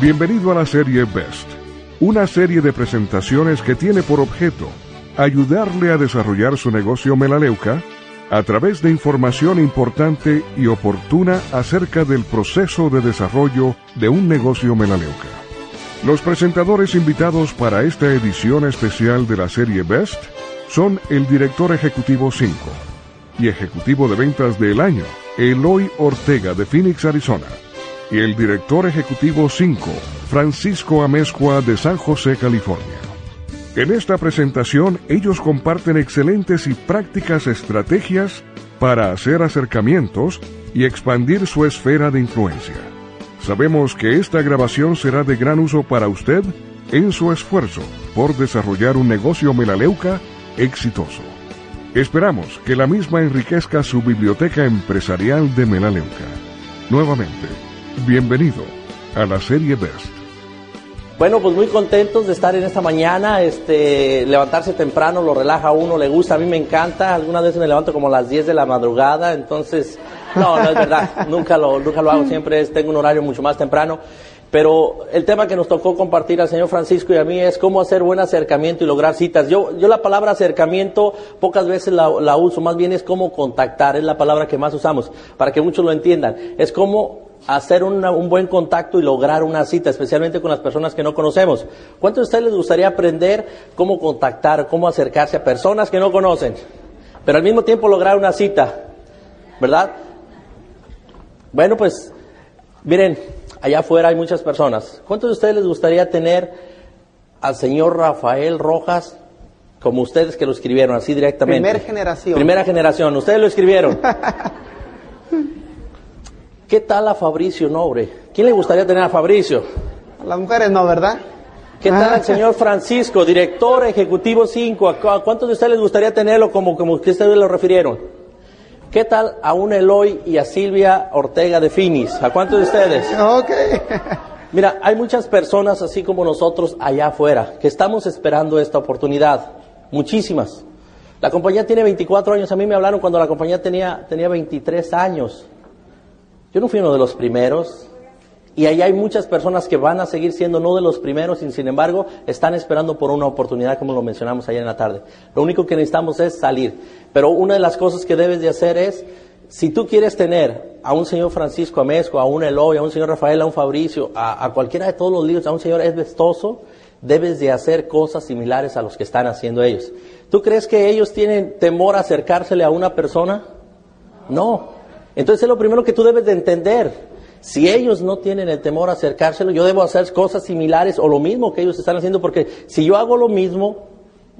Bienvenido a la serie Best, una serie de presentaciones que tiene por objeto ayudarle a desarrollar su negocio Melaleuca a través de información importante y oportuna acerca del proceso de desarrollo de un negocio Melaleuca. Los presentadores invitados para esta edición especial de la serie Best son el director ejecutivo 5 y ejecutivo de ventas del año, Eloy Ortega de Phoenix, Arizona y el director ejecutivo 5, Francisco Amezcua de San José, California. En esta presentación ellos comparten excelentes y prácticas estrategias para hacer acercamientos y expandir su esfera de influencia. Sabemos que esta grabación será de gran uso para usted en su esfuerzo por desarrollar un negocio melaleuca exitoso. Esperamos que la misma enriquezca su biblioteca empresarial de Melaleuca. Nuevamente, Bienvenido a la serie Best. Bueno, pues muy contentos de estar en esta mañana, este, levantarse temprano, lo relaja a uno, le gusta, a mí me encanta, algunas veces me levanto como a las 10 de la madrugada, entonces, no, no es verdad, nunca lo, nunca lo hago, siempre tengo un horario mucho más temprano, pero el tema que nos tocó compartir al señor Francisco y a mí es cómo hacer buen acercamiento y lograr citas. Yo, yo la palabra acercamiento pocas veces la, la uso, más bien es cómo contactar, es la palabra que más usamos, para que muchos lo entiendan, es cómo hacer un buen contacto y lograr una cita, especialmente con las personas que no conocemos. ¿Cuántos de ustedes les gustaría aprender cómo contactar, cómo acercarse a personas que no conocen, pero al mismo tiempo lograr una cita? ¿Verdad? Bueno, pues, miren, allá afuera hay muchas personas. ¿Cuántos de ustedes les gustaría tener al señor Rafael Rojas como ustedes que lo escribieron así directamente? Primera generación. Primera generación, ustedes lo escribieron. ¿Qué tal a Fabricio Nobre? ¿Quién le gustaría tener a Fabricio? A las mujeres no, ¿verdad? ¿Qué tal al señor Francisco, director ejecutivo 5? ¿A cuántos de ustedes les gustaría tenerlo como, como ustedes lo refirieron? ¿Qué tal a un Eloy y a Silvia Ortega de Finis? ¿A cuántos de ustedes? Ok. Mira, hay muchas personas así como nosotros allá afuera que estamos esperando esta oportunidad. Muchísimas. La compañía tiene 24 años. A mí me hablaron cuando la compañía tenía, tenía 23 años. Yo no fui uno de los primeros. Y ahí hay muchas personas que van a seguir siendo no de los primeros y sin embargo están esperando por una oportunidad como lo mencionamos ayer en la tarde. Lo único que necesitamos es salir. Pero una de las cosas que debes de hacer es, si tú quieres tener a un señor Francisco Amezco, a un Eloy, a un señor Rafael, a un Fabricio, a, cualquiera de todos los líderes, a un señor Esbestoso, debes de hacer cosas similares a los que están haciendo ellos. ¿Tú crees que ellos tienen temor a acercársele a una persona? No, entonces es lo primero que tú debes de entender. Si ellos no tienen el temor a acercárselo, yo debo hacer cosas similares o lo mismo que ellos están haciendo, porque si yo hago lo mismo,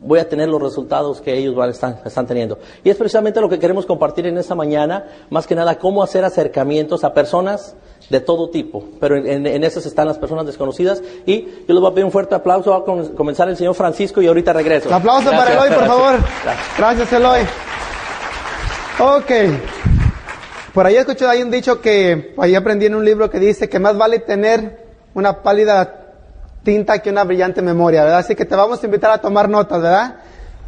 voy a tener los resultados que ellos van, están, están teniendo. Y es precisamente lo que queremos compartir en esta mañana, más que nada, cómo hacer acercamientos a personas de todo tipo. Pero en, en, esas están las personas desconocidas. Y yo les voy a pedir un fuerte aplauso. Va a comenzar el señor Francisco y ahorita regreso. Un aplauso para Eloy, por favor. Gracias, Eloy. Ok. Por ahí escuché ahí un dicho que ahí aprendí en un libro que dice que más vale tener una pálida tinta que una brillante memoria, ¿verdad? Así que te vamos a invitar a tomar notas, ¿verdad?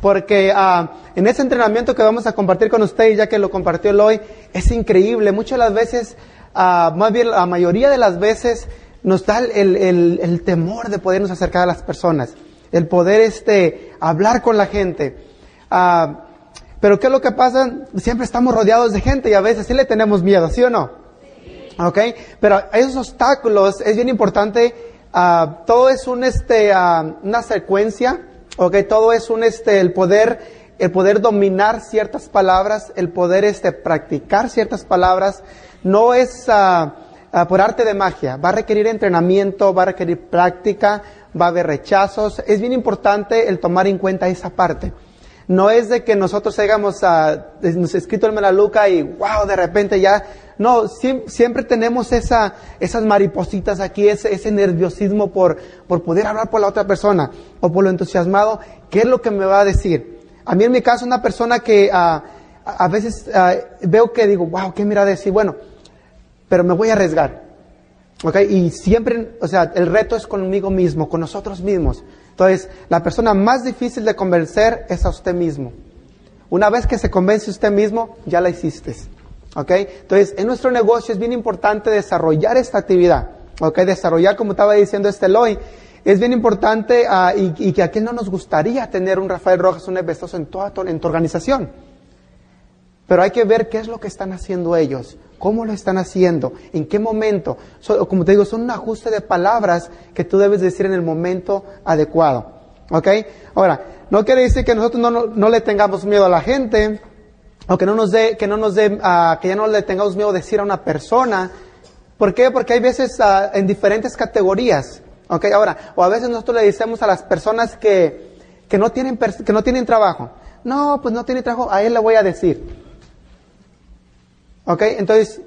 Porque uh, en ese entrenamiento que vamos a compartir con usted, ya que lo compartió hoy, es increíble. Muchas de las veces, uh, más bien la mayoría de las veces, nos da el, el, el, temor de podernos acercar a las personas, el poder este, hablar con la gente. Uh, pero ¿qué es lo que pasa? Siempre estamos rodeados de gente y a veces sí le tenemos miedo, ¿sí o no? ¿Ok? Pero esos obstáculos es bien importante. Uh, todo es un, este, uh, una secuencia, ¿ok? Todo es un, este, el poder, el poder dominar ciertas palabras, el poder, este, practicar ciertas palabras. No es, uh, ah, por arte de magia. Va a requerir entrenamiento, va a requerir práctica, va a haber rechazos. Es bien importante el tomar en cuenta esa parte. No es de que nosotros hayamos uh, escrito el Melaluca y wow, de repente ya. No, siempre, tenemos esa, esas maripositas aquí, ese, ese nerviosismo por, poder hablar por la otra persona o por lo entusiasmado. ¿Qué es lo que me va a decir? A mí en mi caso, una persona que uh, a veces uh, veo que digo, wow, ¿qué me irá a decir? Bueno, pero me voy a arriesgar. Y siempre, o sea, el reto es conmigo mismo, con nosotros mismos. Entonces, la persona más difícil de convencer es a usted mismo. Una vez que se convence usted mismo, ya la hiciste. ¿Ok? Entonces, en nuestro negocio es bien importante desarrollar esta actividad. ¿Ok? Desarrollar, como estaba diciendo este Eloy, es bien importante uh, y, que a quién no nos gustaría tener un Rafael Rojas, un Ebestoso en, toda en tu organización. Pero hay que ver qué es lo que están haciendo ellos, cómo lo están haciendo, en qué momento. como te digo, son un ajuste de palabras que tú debes decir en el momento adecuado. ¿Ok? Ahora, no quiere decir que nosotros no, no, le tengamos miedo a la gente, o que no nos dé, que no nos dé, uh, que ya no le tengamos miedo decir a una persona. ¿Por qué? Porque hay veces uh, en diferentes categorías. ¿Ok? Ahora, o a veces nosotros le decimos a las personas que, que no tienen, que no tienen trabajo. No, pues no tiene trabajo, a él le voy a decir. ¿Ok? Entonces,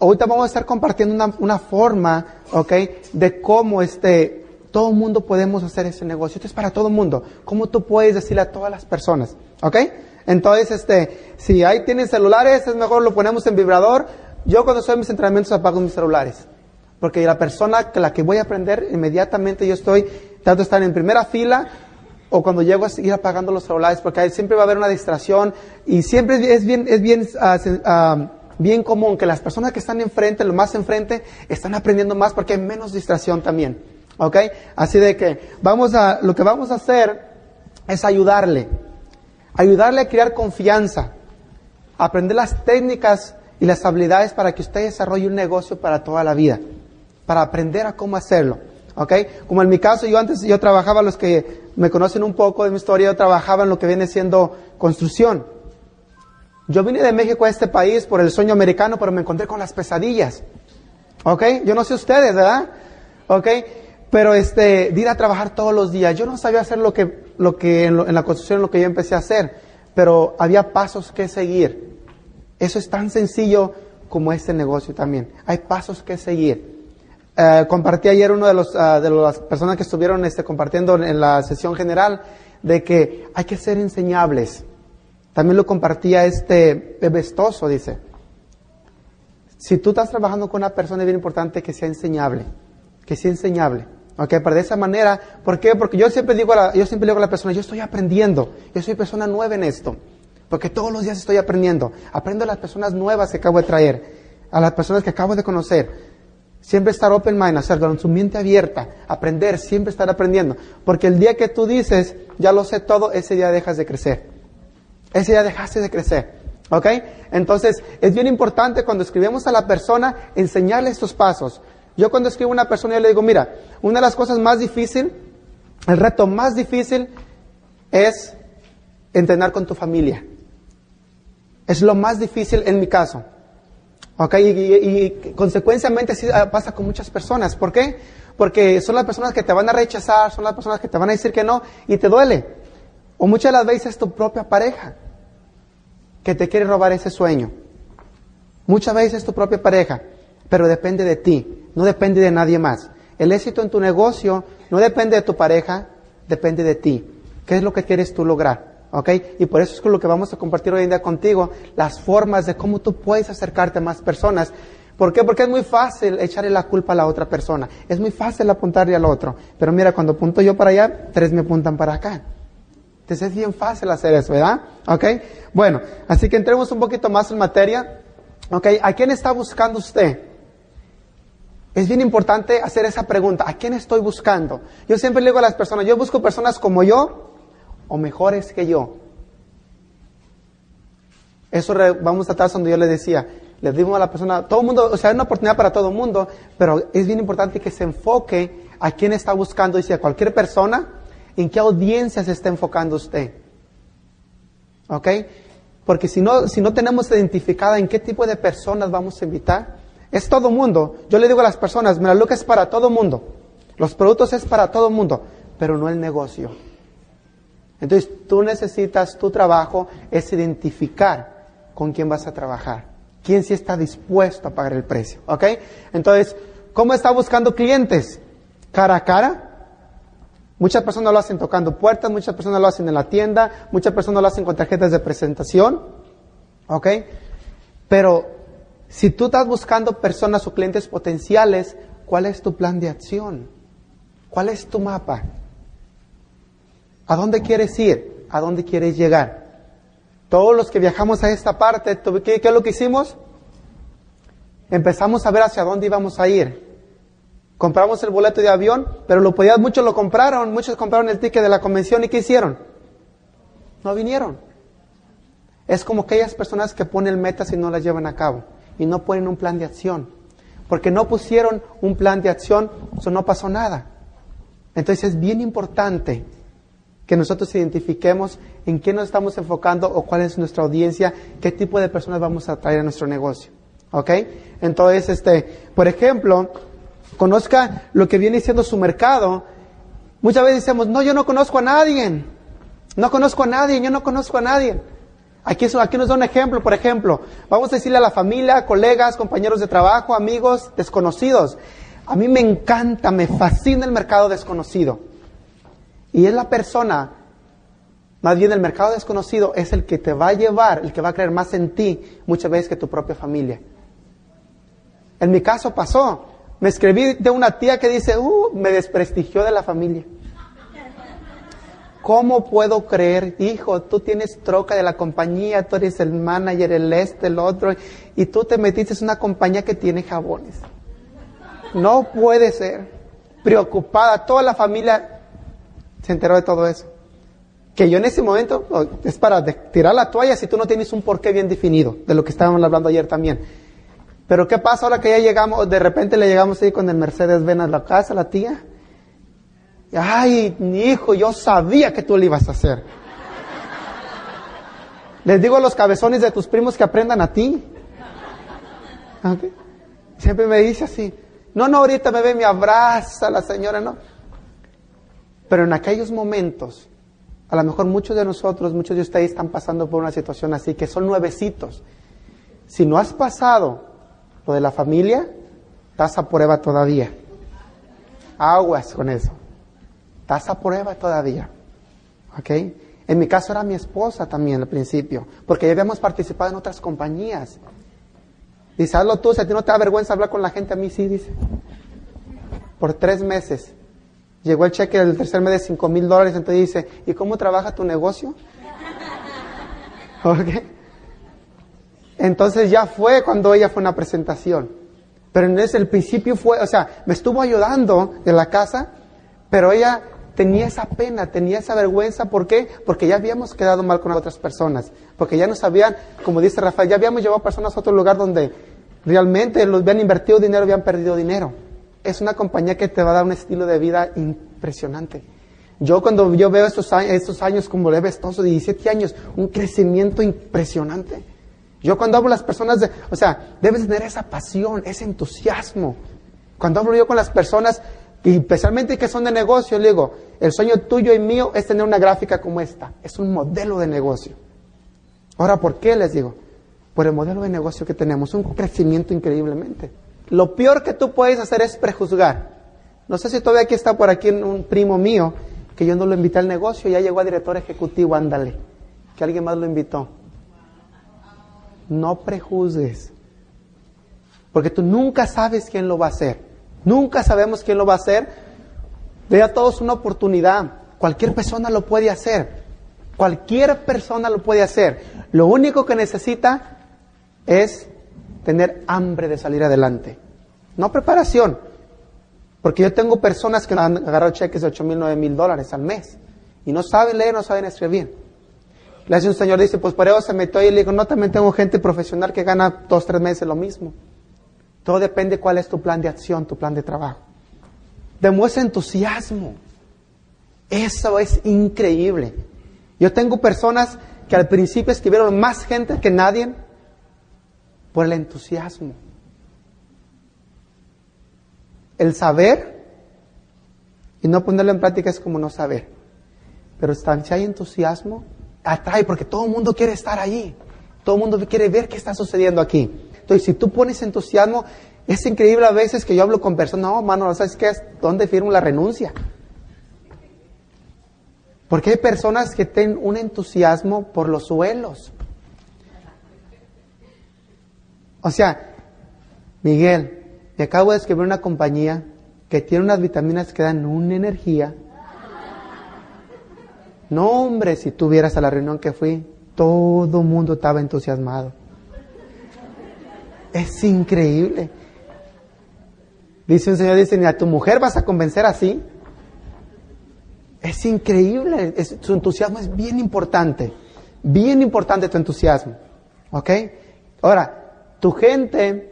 ahorita vamos a estar compartiendo una, una forma, ¿ok? De cómo este, todo el mundo podemos hacer ese negocio. Esto es para todo el mundo. ¿Cómo tú puedes decirle a todas las personas? ¿Ok? Entonces, este, si ahí tienen celulares, es mejor lo ponemos en vibrador. Yo cuando estoy en mis entrenamientos apago mis celulares. Porque la persona que la que voy a aprender, inmediatamente yo estoy, trato de estar en primera fila, o cuando llego a ir apagando los celulares, porque siempre va a haber una distracción, y siempre es bien, es bien, uh, bien común que las personas que están enfrente, lo más enfrente, están aprendiendo más porque hay menos distracción también. ¿Ok? Así de que vamos a, lo que vamos a hacer es ayudarle. Ayudarle a crear confianza. Aprender las técnicas y las habilidades para que usted desarrolle un negocio para toda la vida. Para aprender a cómo hacerlo. ¿Ok? Como en mi caso, yo antes, yo trabajaba, los que me conocen un poco de mi historia, yo trabajaba en lo que viene siendo construcción. Yo vine de México a este país por el sueño americano, pero me encontré con las pesadillas. ¿Ok? Yo no sé ustedes, ¿verdad? ¿Ok? Pero este, de ir a trabajar todos los días. Yo no sabía hacer lo que, lo que en, la construcción, lo que yo empecé a hacer, pero había pasos que seguir. Eso es tan sencillo como este negocio también. Hay pasos que seguir. Eh, compartí ayer uno de los uh, de las personas que estuvieron este, compartiendo en la sesión general de que hay que ser enseñables. También lo compartía este bebestoso, dice. Si tú estás trabajando con una persona es bien importante que sea enseñable, que sea enseñable. Ok, pero de esa manera, ¿por qué? Porque yo siempre digo a la, yo siempre digo a la persona, yo estoy aprendiendo, yo soy persona nueva en esto, porque todos los días estoy aprendiendo. Aprendo a las personas nuevas que acabo de traer, a las personas que acabo de conocer. Siempre estar open mind, hacer con su mente abierta, aprender, siempre estar aprendiendo. Porque el día que tú dices, ya lo sé todo, ese día dejas de crecer. Ese ya dejaste de crecer. ¿Ok? Entonces, es bien importante cuando escribimos a la persona enseñarle estos pasos. Yo cuando escribo a una persona, yo le digo, mira, una de las cosas más difíciles, el reto más difícil es entrenar con tu familia. Es lo más difícil en mi caso. ¿Ok? Y, y, consecuencialmente así pasa con muchas personas. ¿Por qué? Porque son las personas que te van a rechazar, son las personas que te van a decir que no y te duele. O muchas de las veces es tu propia pareja que te quiere robar ese sueño. Muchas veces es tu propia pareja, pero depende de ti, no depende de nadie más. El éxito en tu negocio no depende de tu pareja, depende de ti. ¿Qué es lo que quieres tú lograr? ¿Ok? Y por eso es lo que vamos a compartir hoy en día contigo, las formas de cómo tú puedes acercarte a más personas. ¿Por qué? Porque es muy fácil echarle la culpa a la otra persona. Es muy fácil apuntarle al otro. Pero mira, cuando apunto yo para allá, tres me apuntan para acá. Es bien fácil hacer eso, ¿verdad? ¿Ok? Bueno, así que entremos un poquito más en materia. ¿Ok? ¿A quién está buscando usted? Es bien importante hacer esa pregunta. ¿A quién estoy buscando? Yo siempre le digo a las personas, yo busco personas como yo o mejores que yo. Eso vamos a tratar donde yo le decía, le digo a la persona, todo el mundo, o sea, hay una oportunidad para todo el mundo, pero es bien importante que se enfoque a quién está buscando. Dice, a cualquier persona ¿En qué audiencia se está enfocando usted? ¿Ok? Porque si no, si no tenemos identificada en qué tipo de personas vamos a invitar, Es todo mundo. Yo le digo a las personas, Melaleuca es para todo mundo. Los productos es para todo mundo, pero no el negocio. Entonces tú necesitas, tu trabajo es identificar con quién vas a trabajar. Quién sí está dispuesto a pagar el precio. ¿Ok? Entonces, ¿cómo está buscando clientes? Cara a cara. Muchas personas lo hacen tocando puertas, muchas personas lo hacen en la tienda, muchas personas lo hacen con tarjetas de presentación. ¿Ok? Pero si tú estás buscando personas o clientes potenciales, ¿cuál es tu plan de acción? ¿Cuál es tu mapa? ¿A dónde quieres ir? ¿A dónde quieres llegar? Todos los que viajamos a esta parte, ¿qué, es lo que hicimos? Empezamos a ver hacia dónde íbamos a ir. Compramos el boleto de avión, pero lo muchos lo compraron, muchos compraron el ticket de la convención y ¿qué hicieron? No vinieron. Es como aquellas personas que ponen metas y no las llevan a cabo y no ponen un plan de acción. Porque no pusieron un plan de acción, eso no pasó nada. Entonces es bien importante que nosotros identifiquemos en qué nos estamos enfocando o cuál es nuestra audiencia, qué tipo de personas vamos a traer a nuestro negocio. ¿Ok? Entonces, este, por ejemplo, conozca lo que viene siendo su mercado. Muchas veces decimos, no, yo no conozco a nadie. No conozco a nadie, yo no conozco a nadie. Aquí, aquí nos da un ejemplo, por ejemplo, vamos a decirle a la familia, colegas, compañeros de trabajo, amigos, desconocidos. A mí me encanta, me fascina el mercado desconocido. Y es la persona, más bien el mercado desconocido, es el que te va a llevar, el que va a creer más en ti muchas veces que tu propia familia. En mi caso pasó. Me escribí de una tía que dice, uh, me desprestigió de la familia. ¿Cómo puedo creer, hijo, tú tienes troca de la compañía, tú eres el manager, el este, el otro, y tú te metiste en una compañía que tiene jabones? No puede ser. Preocupada, toda la familia se enteró de todo eso. Que yo en ese momento, es para tirar la toalla si tú no tienes un porqué bien definido, de lo que estábamos hablando ayer también. Pero ¿qué pasa ahora que ya llegamos, de repente le llegamos ahí con el Mercedes Benz a la casa, la tía? Ay, mi hijo, yo sabía que tú lo ibas a hacer. Les digo a los cabezones de tus primos que aprendan a ti. Siempre me dice así. No, no, ahorita me ve, me abraza la señora, no. Pero en aquellos momentos, a lo mejor muchos de nosotros, muchos de ustedes están pasando por una situación así, que son nuevecitos. Si no has pasado lo de la familia, estás a prueba todavía. Aguas con eso. Estás a prueba todavía. ¿Ok? En mi caso era mi esposa también al principio, porque ya habíamos participado en otras compañías. Dice, hazlo tú, si a ti no te da vergüenza hablar con la gente, a mí sí, dice. Por tres meses. Llegó el cheque del tercer mes de cinco mil dólares, entonces dice, ¿y cómo trabaja tu negocio? ¿Ok? Entonces ya fue cuando ella fue una presentación. Pero en ese el principio fue, o sea, me estuvo ayudando de la casa, pero ella tenía esa pena, tenía esa vergüenza. ¿Por qué? Porque ya habíamos quedado mal con otras personas. Porque ya nos habían, como dice Rafael, ya habíamos llevado personas a otro lugar donde realmente los habían invertido dinero, habían perdido dinero. Es una compañía que te va a dar un estilo de vida impresionante. Yo cuando yo veo estos años, estos años como le ves, 17 años, un crecimiento impresionante. Yo cuando hablo a las personas, o sea, debes tener esa pasión, ese entusiasmo. Cuando hablo yo con las personas, especialmente que son de negocio, le digo, el sueño tuyo y mío es tener una gráfica como esta. Es un modelo de negocio. Ahora, ¿por qué les digo? Por el modelo de negocio que tenemos, un crecimiento increíblemente. Lo peor que tú puedes hacer es prejuzgar. No sé si todavía aquí está por aquí un primo mío que yo no lo invité al negocio, ya llegó a director ejecutivo, ándale, que alguien más lo invitó. No prejuzgues, porque tú nunca sabes quién lo va a hacer. Nunca sabemos quién lo va a hacer. Ve a todos una oportunidad. Cualquier persona lo puede hacer. Cualquier persona lo puede hacer. Lo único que necesita es tener hambre de salir adelante. No preparación. Porque yo tengo personas que han agarrado cheques de 8 mil, 9 mil dólares al mes. Y no saben leer, no saben escribir. Le hace un señor, dice, pues por eso se metió y le digo, no, también tengo gente profesional que gana dos, tres meses lo mismo. Todo depende cuál es tu plan de acción, tu plan de trabajo. Demuestra entusiasmo. Eso es increíble. Yo tengo personas que al principio escribieron más gente que nadie por el entusiasmo. El saber y no ponerlo en práctica es como no saber. Pero si hay entusiasmo, atrae porque todo el mundo quiere estar allí. Todo el mundo quiere ver qué está sucediendo aquí. Entonces, si tú pones entusiasmo, es increíble a veces que yo hablo con personas, no, mano, ¿sabes qué? ¿Dónde firmo la renuncia? Porque hay personas que tienen un entusiasmo por los suelos. O sea, Miguel, me acabo de escribir una compañía que tiene unas vitaminas que dan una energía. No, hombre, si tú vieras a la reunión que fui, todo el mundo estaba entusiasmado. Es increíble. Dice un señor, dice, ni a tu mujer vas a convencer así. Es increíble, su entusiasmo es bien importante, bien importante tu entusiasmo. ¿Ok? Ahora, tu gente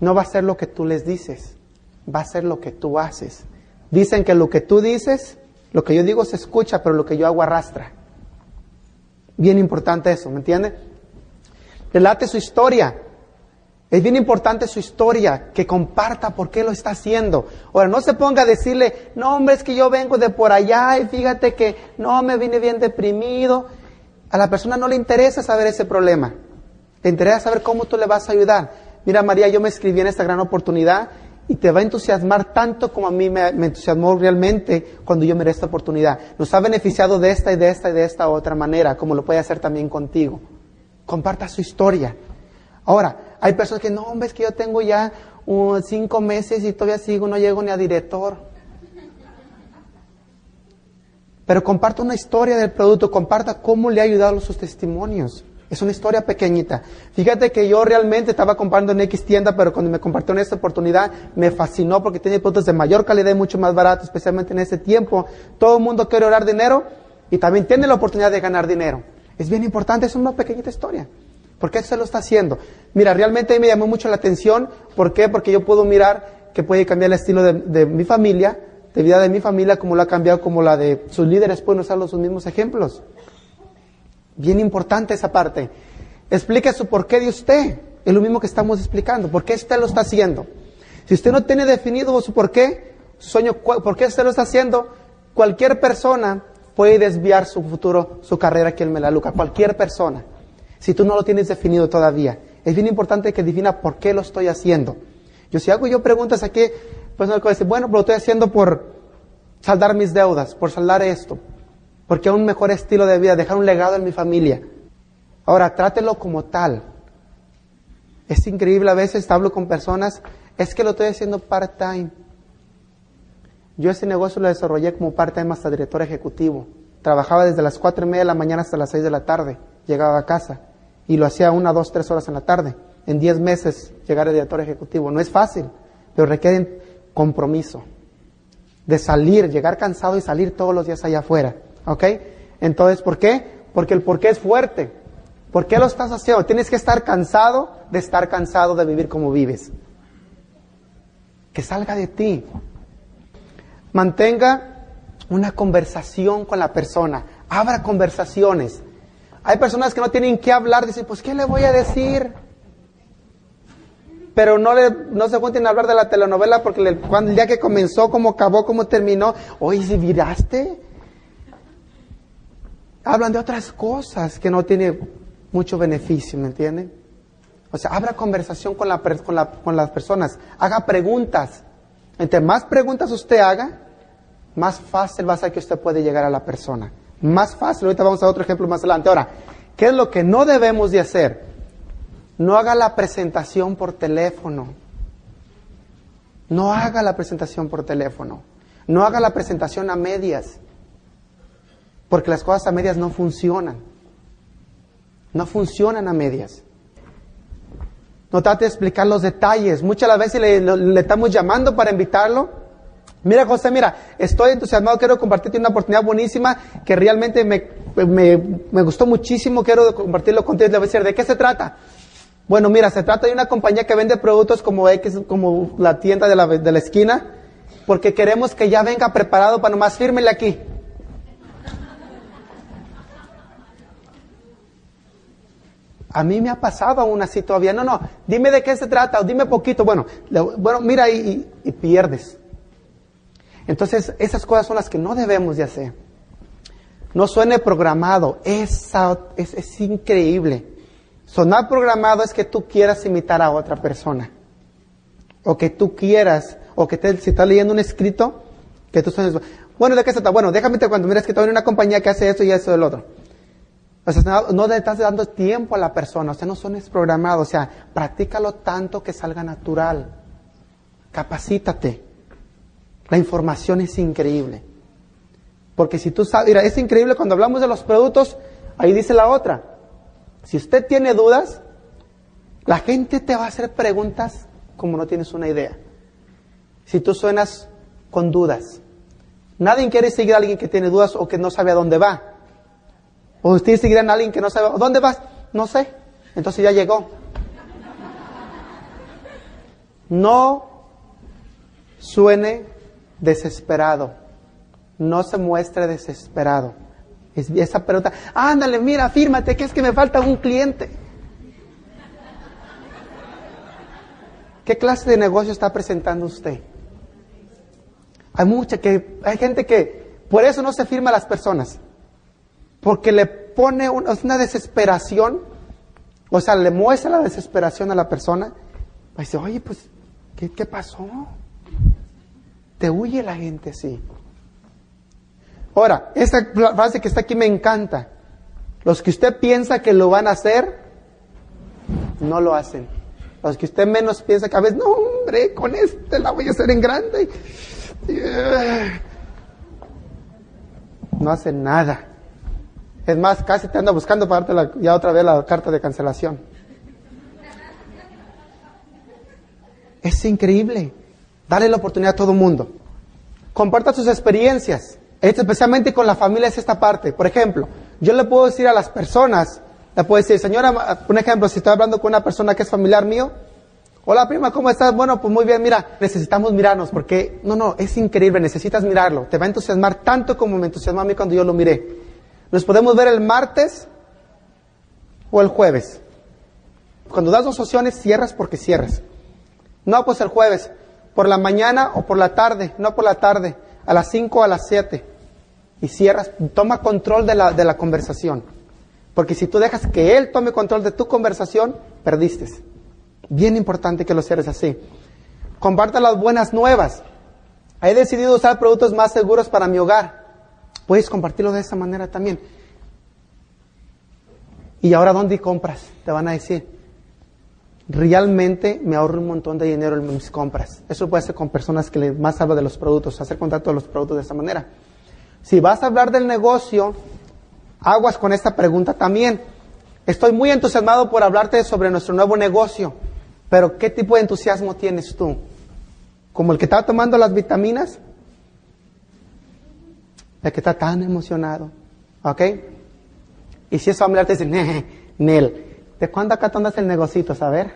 no va a ser lo que tú les dices, va a ser lo que tú haces. Dicen que lo que tú dices, lo que yo digo se escucha, pero lo que yo hago arrastra. Bien importante eso, ¿me entiende? Relate su historia. Es bien importante su historia, que comparta por qué lo está haciendo. Ahora, no se ponga a decirle, no, hombre, es que yo vengo de por allá y fíjate que no, me vine bien deprimido. A la persona no le interesa saber ese problema. Le interesa saber cómo tú le vas a ayudar. Mira, María, yo me escribí en esta gran oportunidad y te va a entusiasmar tanto como a mí me, entusiasmó realmente cuando yo me di esta oportunidad. Nos ha beneficiado de esta y de esta y de esta otra manera, como lo puede hacer también contigo. Comparta su historia. Ahora, hay personas que, no, hombre, es que yo tengo ya uh, cinco meses y todavía sigo, no llego ni a director. Pero comparta una historia del producto, comparta cómo le ha ayudado sus testimonios. Es una historia pequeñita. Fíjate que yo realmente estaba comprando en X tienda, pero cuando me compartió en esta oportunidad me fascinó porque tiene productos de mayor calidad y mucho más barato, especialmente en ese tiempo. Todo el mundo quiere orar dinero y también tiene la oportunidad de ganar dinero. Es bien importante, es una pequeñita historia. ¿Por qué se lo está haciendo? Mira, realmente me llamó mucho la atención. ¿Por qué? Porque yo puedo mirar que puede cambiar el estilo de, de mi familia, de vida de mi familia, como lo ha cambiado, como la de sus líderes, pueden usar los mismos ejemplos. Bien importante esa parte. Explique su porqué de usted. Es lo mismo que estamos explicando. ¿Por qué usted lo está haciendo? Si usted no tiene definido su porqué, su sueño, por qué usted lo está haciendo, cualquier persona puede desviar su futuro, su carrera aquí en Melaluca. Cualquier persona. Si tú no lo tienes definido todavía. Es bien importante que defina por qué lo estoy haciendo. Yo si hago yo preguntas aquí, pues no decir, bueno, lo estoy haciendo por saldar mis deudas, por saldar esto, porque un mejor estilo de vida, dejar un legado en mi familia. Ahora, trátelo como tal. Es increíble, a veces hablo con personas, es que lo estoy haciendo part-time. Yo ese negocio lo desarrollé como part-time hasta director ejecutivo. Trabajaba desde las cuatro y media de la mañana hasta las seis de la tarde. Llegaba a casa y lo hacía una, dos, tres horas en la tarde. En diez meses llegar a director ejecutivo. No es fácil, pero requiere compromiso. De salir, llegar cansado y salir todos los días allá afuera. ¿Ok? Entonces, ¿por qué? Porque el por qué es fuerte. ¿Por qué lo estás haciendo? Tienes que estar cansado de estar cansado de vivir como vives. Que salga de ti. Mantenga una conversación con la persona. Abra conversaciones. Hay personas que no tienen que hablar. Dicen, pues, ¿qué le voy a decir? Pero no, le, no se cuenten a hablar de la telenovela porque cuando, el día que comenzó, cómo acabó, cómo terminó. Oye, si viraste? Hablan de otras cosas que no tienen mucho beneficio, ¿me entienden? O sea, abra conversación con, con las personas, haga preguntas. Entre más preguntas usted haga, más fácil va a ser que usted puede llegar a la persona. Más fácil, ahorita vamos a otro ejemplo más adelante. Ahora, ¿qué es lo que no debemos de hacer? No haga la presentación por teléfono. No haga la presentación por teléfono. No haga la presentación a medias. Porque las cosas a medias no funcionan. No funcionan a medias. No trate de explicar los detalles. Muchas las veces le, estamos llamando para invitarlo. Mira, José, mira, estoy entusiasmado, quiero compartirte una oportunidad buenísima que realmente me, me, gustó muchísimo, quiero compartirlo contigo. Le voy a decir, ¿de qué se trata? Bueno, mira, se trata de una compañía que vende productos como X, como la tienda de la, de la esquina, porque queremos que ya venga preparado para nomás fírmele aquí. A mí me ha pasado aún así todavía. No, no, dime de qué se trata o dime poquito. Bueno, bueno mira y, y, pierdes. Entonces, esas cosas son las que no debemos de hacer. No suene programado. Es, increíble. Sonar programado es que tú quieras imitar a otra persona. O que tú quieras, o que te, si estás leyendo un escrito, que tú suenes, bueno, ¿de qué se trata? Bueno, déjame te cuando miras que en una compañía que hace eso y eso del otro. O sea, no, le estás dando tiempo a la persona, o sea, no son programados, o sea, practícalo tanto que salga natural. Capacítate. La información es increíble. Porque si tú sabes, mira, es increíble cuando hablamos de los productos, ahí dice la otra. Si usted tiene dudas, la gente te va a hacer preguntas como no tienes una idea. Si tú suenas con dudas. Nadie quiere seguir a alguien que tiene dudas o que no sabe a dónde va. O ustedes seguirán a alguien que no sabe, ¿dónde vas? No sé. Entonces ya llegó. No suene desesperado. No se muestre desesperado. Es esa pregunta, ándale, mira, fírmate, que es que me falta un cliente. ¿Qué clase de negocio está presentando usted? Hay mucha que, hay gente que, por eso no se firma a las personas porque le pone una, desesperación, o sea, le muestra la desesperación a la persona, y dice, oye, pues, ¿qué, pasó? Te huye la gente así. Ahora, esta frase que está aquí me encanta. Los que usted piensa que lo van a hacer, no lo hacen. Los que usted menos piensa que a veces, no, hombre, con este la voy a hacer en grande. No hacen nada. Es más, casi te ando buscando para darte ya otra vez la carta de cancelación. Es increíble. Dale la oportunidad a todo el mundo. Comparta sus experiencias. Especialmente con la familia es esta parte. Por ejemplo, yo le puedo decir a las personas, le puedo decir, señora, un ejemplo, si estoy hablando con una persona que es familiar mío, hola prima, ¿cómo estás? Bueno, pues muy bien, mira, necesitamos mirarnos porque, no, no, es increíble, necesitas mirarlo. Te va a entusiasmar tanto como me entusiasmó a mí cuando yo lo miré. Nos podemos ver el martes o el jueves. Cuando das dos opciones, cierras porque cierras. No, pues el jueves, por la mañana o por la tarde, no por la tarde, a las 5 o a las 7. Y cierras, toma control de la, de la conversación. Porque si tú dejas que él tome control de tu conversación, perdiste. Bien importante que lo cierres así. Comparta las buenas nuevas. He decidido usar productos más seguros para mi hogar. Puedes compartirlo de esa manera también. ¿Y ahora dónde compras? Te van a decir. Realmente me ahorro un montón de dinero en mis compras. Eso puede ser con personas que más hablan de los productos, hacer contacto de los productos de esa manera. Si vas a hablar del negocio, aguas con esta pregunta también. Estoy muy entusiasmado por hablarte sobre nuestro nuevo negocio, pero ¿qué tipo de entusiasmo tienes tú? ¿Como el que estaba tomando las vitaminas? El que está tan emocionado. ¿Ok? Y si esa familiar te dice, Nel, ¿de cuándo acá andas el negocito? A ver.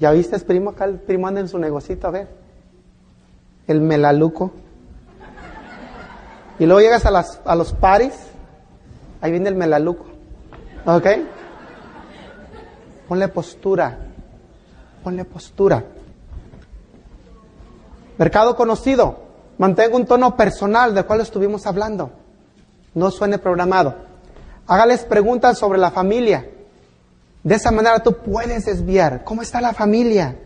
¿Ya viste, primo? Acá el primo anda en su negocito, a ver. El melaluco. Y luego llegas a, las, a los paris, ahí viene el melaluco. ¿Ok? Ponle postura. Ponle postura. Mercado conocido. Mantenga un tono personal del cual estuvimos hablando. No suene programado. Hágales preguntas sobre la familia. De esa manera tú puedes desviar. ¿Cómo está la familia?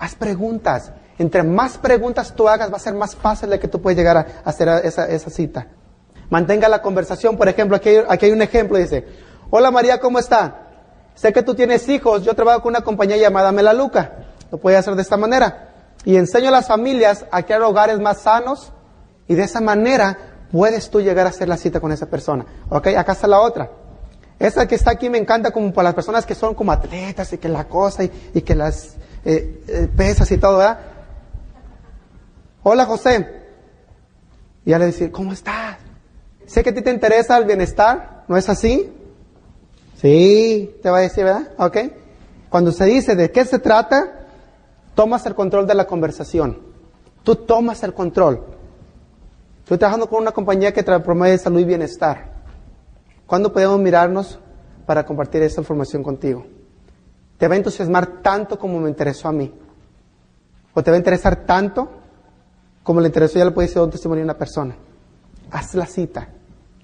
Haz preguntas. Entre más preguntas tú hagas, va a ser más fácil de que tú puedas llegar a hacer esa, cita. Mantenga la conversación. Por ejemplo, aquí aquí hay un ejemplo. Dice, hola María, ¿cómo está? Sé que tú tienes hijos. Yo trabajo con una compañía llamada Melaluca. Lo puede hacer de esta manera y enseño a las familias a crear hogares más sanos y de esa manera puedes tú llegar a hacer la cita con esa persona. ¿Ok? Acá está la otra. Esa que está aquí me encanta como para las personas que son como atletas y que la cosa y, que las eh, eh, pesas y todo, ¿verdad? Hola José. Y ya le decir, ¿cómo estás? Sé que a ti te interesa el bienestar, ¿no es así? Sí, te va a decir, ¿verdad? ¿Ok? Cuando se dice de qué se trata, tomas el control de la conversación. Tú tomas el control. Estoy trabajando con una compañía que promueve salud y bienestar. ¿Cuándo podemos mirarnos para compartir esta información contigo. Te va a entusiasmar tanto como me interesó a mí. O te va a interesar tanto como le interesó, ya le puede decir un testimonio a una persona. Haz la cita.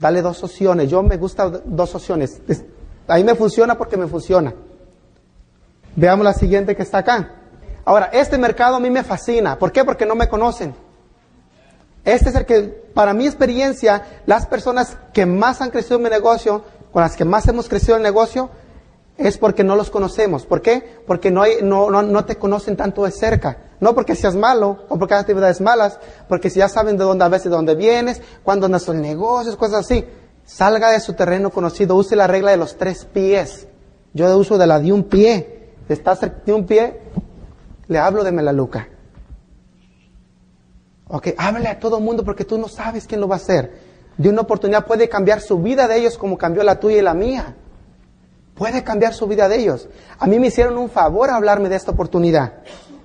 Dale dos opciones. Yo me gusta dos opciones. Ahí me funciona porque me funciona. Veamos la siguiente que está acá. Ahora, este mercado a mí me fascina. ¿Por qué? Porque no me conocen. Este es el que, para mi experiencia, las personas que más han crecido en mi negocio, con las que más hemos crecido en el negocio, es porque no los conocemos. ¿Por qué? Porque no, hay, te conocen tanto de cerca. No porque seas malo o porque hagas actividades malas, porque si ya saben de dónde a veces de dónde vienes, cuándo nuestros negocios, cosas así. Salga de su terreno conocido, use la regla de los tres pies. Yo uso de la de un pie. Estás de un pie, le hablo de Melaluca. Ok, háblale a todo mundo porque tú no sabes quién lo va a hacer. De una oportunidad puede cambiar su vida de ellos como cambió la tuya y la mía. Puede cambiar su vida de ellos. A mí me hicieron un favor hablarme de esta oportunidad.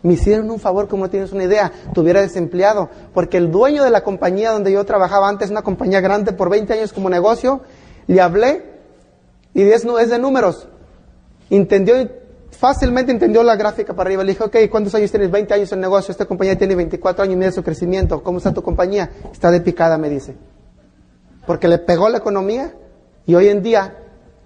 Me hicieron un favor, como no tienes una idea, tuviera desempleado. Porque el dueño de la compañía donde yo trabajaba antes, una compañía grande por 20 años como negocio, le hablé y es, es de números. Entendió, fácilmente entendió la gráfica para arriba. Le dije, ok, ¿cuántos años tienes? 20 años en negocio. Esta compañía tiene 24 años y de su crecimiento. ¿Cómo está tu compañía? Está de picada, me dice. Porque le pegó la economía y hoy en día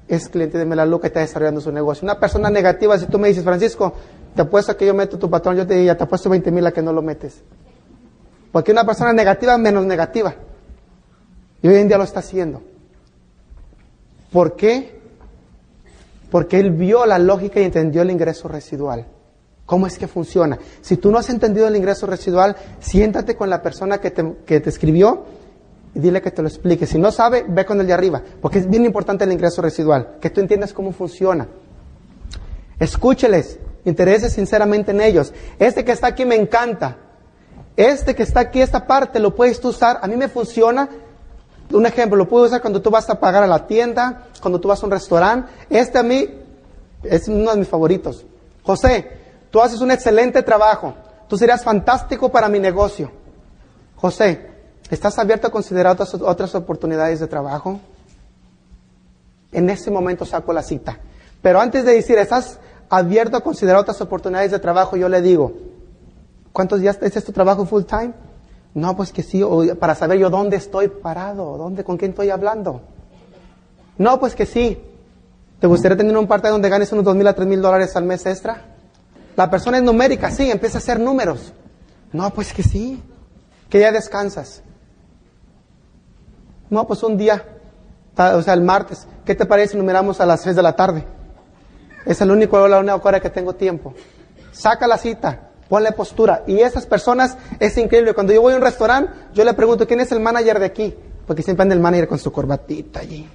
es cliente de Melaluca y está desarrollando su negocio. Una persona negativa, si tú me dices, Francisco, te apuesto a que yo meto tu patrón, yo te diría, te apuesto 20 mil a que no lo metes. Porque una persona negativa menos negativa. Y hoy en día lo está haciendo. ¿Por qué? Porque él vio la lógica y entendió el ingreso residual. ¿Cómo es que funciona? Si tú no has entendido el ingreso residual, siéntate con la persona que te, que te escribió y dile que te lo explique. Si no sabe, ve con el de arriba, porque es bien importante el ingreso residual, que tú entiendas cómo funciona. Escúcheles, interese sinceramente en ellos. Este que está aquí me encanta. Este que está aquí, esta parte, lo puedes tú usar. A mí me funciona. Un ejemplo, lo puedo usar cuando tú vas a pagar a la tienda, cuando tú vas a un restaurante. Este a mí es uno de mis favoritos. José, tú haces un excelente trabajo. Tú serías fantástico para mi negocio. José, ¿Estás abierto a considerar otras, oportunidades de trabajo? En ese momento saco la cita. Pero antes de decir, ¿estás abierto a considerar otras oportunidades de trabajo? Yo le digo, ¿cuántos días es tu trabajo full time? No, pues que sí, para saber yo dónde estoy parado, dónde, con quién estoy hablando. No, pues que sí. ¿Te gustaría tener un parte donde ganes unos dos mil a tres mil dólares al mes extra? La persona es numérica, sí, empieza a hacer números. No, pues que sí. Que ya descansas. No, pues un día, o sea, el martes. ¿Qué te parece si nos miramos a las 6 de la tarde? Es el único, la única hora que tengo tiempo. Saca la cita, ponle postura. Y esas personas, es increíble. Cuando yo voy a un restaurante, yo le pregunto, ¿quién es el manager de aquí? Porque siempre anda el manager con su corbatita allí.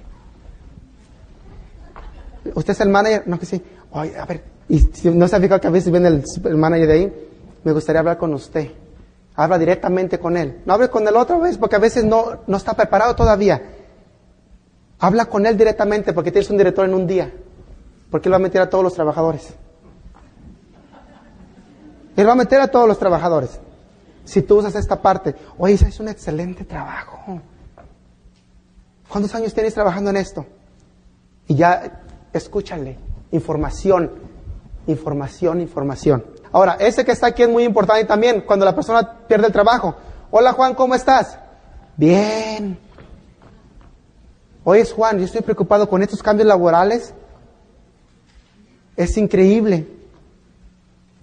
¿Usted es el manager? No, que sí. Oye, a ver, y si no se ha fijado que a veces viene el, el manager de ahí, me gustaría hablar con usted. Habla directamente con él. No hable con él otra vez porque a veces no, no está preparado todavía. Habla con él directamente porque tienes un director en un día. Porque él va a meter a todos los trabajadores. Él va a meter a todos los trabajadores. Si tú usas esta parte, oye, es un excelente trabajo. ¿Cuántos años tienes trabajando en esto? Y ya escúchale. Información, información, información. Ahora, ese que está aquí es muy importante también cuando la persona pierde el trabajo. Hola Juan, ¿cómo estás? Bien. Oye Juan, yo estoy preocupado con estos cambios laborales. Es increíble.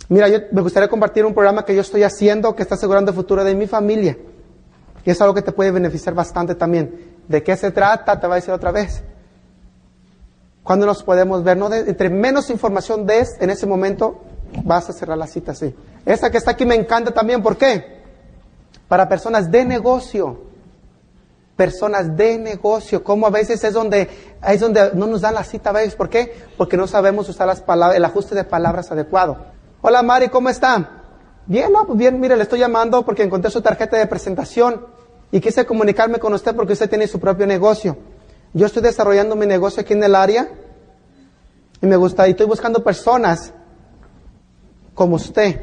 Mira, yo me gustaría compartir un programa que yo estoy haciendo que está asegurando el futuro de mi familia. Y es algo que te puede beneficiar bastante también. ¿De qué se trata? Te va a decir otra vez. ¿Cuándo nos podemos ver? No entre menos información des en ese momento, vas a cerrar la cita así. Esta que está aquí me encanta también, ¿por qué? Para personas de negocio. Personas de negocio, como a veces es donde, es donde no nos dan la cita a. ¿Por qué? Porque no sabemos usar las palabras, el ajuste de palabras adecuado. Hola Mari, ¿cómo está? Bien, no, pues bien, mire, le estoy llamando porque encontré su tarjeta de presentación y quise comunicarme con usted porque usted tiene su propio negocio. Yo estoy desarrollando mi negocio aquí en el área y me gusta, y estoy buscando personas como usted.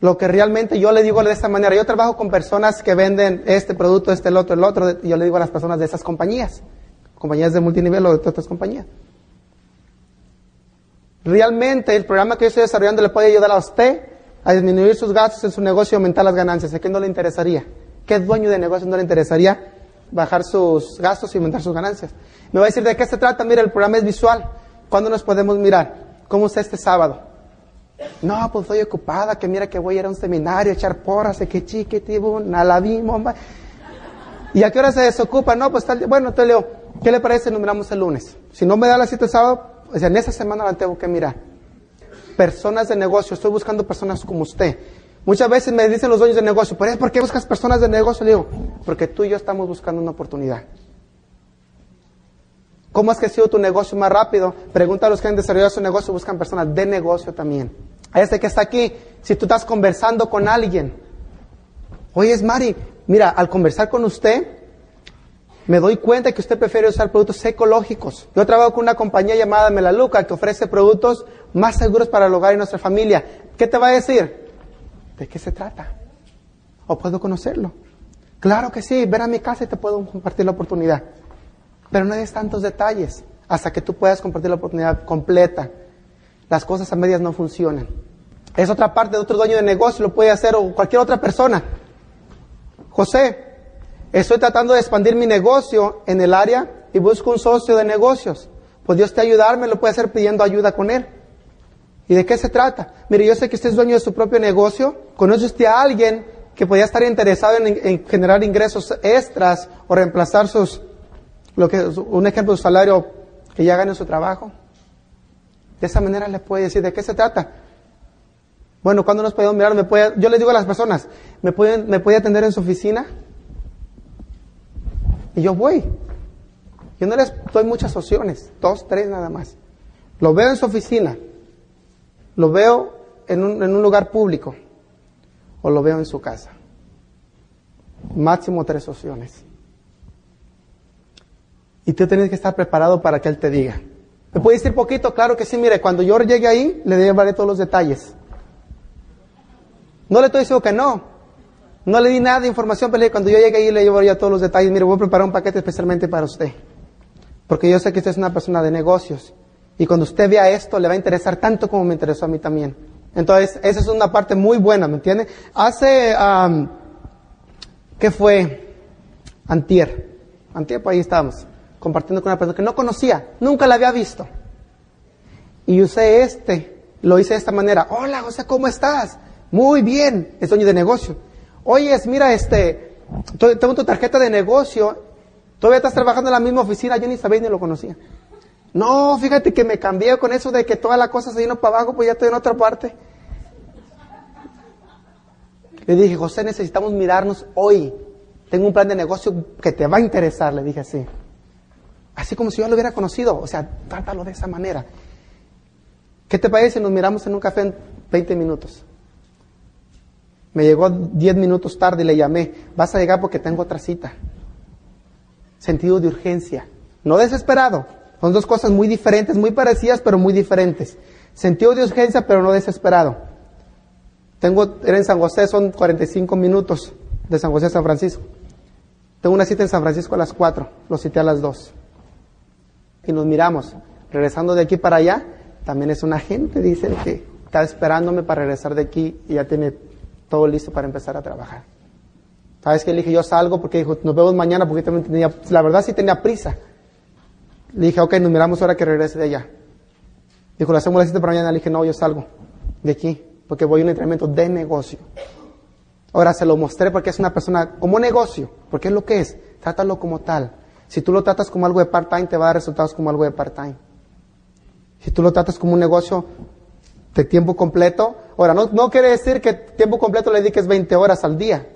Lo que realmente yo le digo de esta manera, yo trabajo con personas que venden este producto, este, el otro, el otro, y yo le digo a las personas de esas compañías, compañías de multinivel o de otras compañías. Realmente el programa que yo estoy desarrollando le puede ayudar a usted a disminuir sus gastos en su negocio y aumentar las ganancias. ¿A quién no le interesaría? ¿Qué dueño de negocio no le interesaría bajar sus gastos y aumentar sus ganancias? Me va a decir de qué se trata. Mira, el programa es visual. ¿Cuándo nos podemos mirar? ¿Cómo está este sábado? No, pues estoy ocupada, que mira que voy a ir a un seminario, echar porras, que chique, tibu, nalabí, bomba. ¿Y a qué hora se desocupa? No, pues tal, bueno, te leo, ¿qué le parece? Nos miramos el lunes. Si no me da la cita el sábado, o sea, en esa semana la tengo que mirar. Personas de negocio, estoy buscando personas como usted. Muchas veces me dicen los dueños de negocio, ¿por qué buscas personas de negocio? Le digo, porque tú y yo estamos buscando una oportunidad. ¿Cómo has crecido tu negocio más rápido? Pregunta a los que han desarrollado su negocio, buscan personas de negocio también. A este que está aquí, si tú estás conversando con alguien, oye, es Mari, mira, al conversar con usted, me doy cuenta que usted prefiere usar productos ecológicos. Yo trabajo con una compañía llamada Melaluca que ofrece productos más seguros para el hogar y nuestra familia. ¿Qué te va a decir? ¿De qué se trata? ¿O puedo conocerlo? Claro que sí, ven a mi casa y te puedo compartir la oportunidad. Pero no des tantos detalles hasta que tú puedas compartir la oportunidad completa. Las cosas a medias no funcionan. Es otra parte de otro dueño de negocio, lo puede hacer o cualquier otra persona. José, Estoy tratando de expandir mi negocio en el área y busco un socio de negocios. Pues Dios te ayudarme, lo puede hacer pidiendo ayuda con él. ¿Y de qué se trata? Mire, yo sé que usted es dueño de su propio negocio. ¿Conoce usted a alguien que podría estar interesado en, generar ingresos extras o reemplazar sus, lo que, un ejemplo, su salario que ya gane su trabajo? De esa manera le puede decir, ¿de qué se trata? Bueno, cuando nos podemos mirar? Me puede, yo les digo a las personas, ¿me pueden, me puede atender en su oficina? Y yo voy. Yo no les doy muchas opciones, dos, tres nada más. Lo veo en su oficina, lo veo en un, en un lugar público o lo veo en su casa. Máximo tres opciones. Y tú tienes que estar preparado para que Él te diga. ¿Me puede decir poquito? Claro que sí, mire, cuando yo llegue ahí, le llevaré todos los detalles. No le estoy diciendo que no, no le di nada de información, pero cuando yo llegue ahí le llevo ya todos los detalles. Mire, voy a preparar un paquete especialmente para usted. Porque yo sé que usted es una persona de negocios. Y cuando usted vea esto, le va a interesar tanto como me interesó a mí también. Entonces, esa es una parte muy buena, ¿me entiende? Hace, ¿qué fue? Antier. Antier, pues ahí estábamos, compartiendo con una persona que no conocía, nunca la había visto. Y usé este, lo hice de esta manera. Hola, José, ¿cómo estás? Muy bien, es dueño de negocio. Oye, mira, este, tengo tu tarjeta de negocio, todavía estás trabajando en la misma oficina, yo ni sabía ni lo conocía. No, fíjate que me cambié con eso de que toda la cosa se vino para abajo, pues ya estoy en otra parte. Le dije, José, necesitamos mirarnos hoy. Tengo un plan de negocio que te va a interesar, le dije así. Así como si yo lo hubiera conocido, o sea, trátalo de esa manera. ¿Qué te parece si nos miramos en un café en 20 minutos? Me llegó 10 minutos tarde y le llamé. Vas a llegar porque tengo otra cita. Sentido de urgencia. No desesperado. Son dos cosas muy diferentes, muy parecidas, pero muy diferentes. Sentido de urgencia, pero no desesperado. Tengo, era en San José, son 45 minutos de San José a San Francisco. Tengo una cita en San Francisco a las 4, lo cité a las 2. Y nos miramos. Regresando de aquí para allá, también es un agente, dice, que está esperándome para regresar de aquí y ya tiene todo listo para empezar a trabajar. ¿Sabes qué? Le dije, yo salgo porque dijo, nos vemos mañana porque también tenía, la verdad sí tenía prisa. Le dije, ok, nos miramos ahora que regrese de allá. Dijo, lo hacemos la cita para mañana. Le dije, no, yo salgo de aquí porque voy a un entrenamiento de negocio. Ahora se lo mostré porque es una persona como negocio, porque es lo que es. Trátalo como tal. Si tú lo tratas como algo de part-time, te va a dar resultados como algo de part-time. Si tú lo tratas como un negocio, de tiempo completo. Ahora, no, no quiere decir que tiempo completo le dediques 20 horas al día.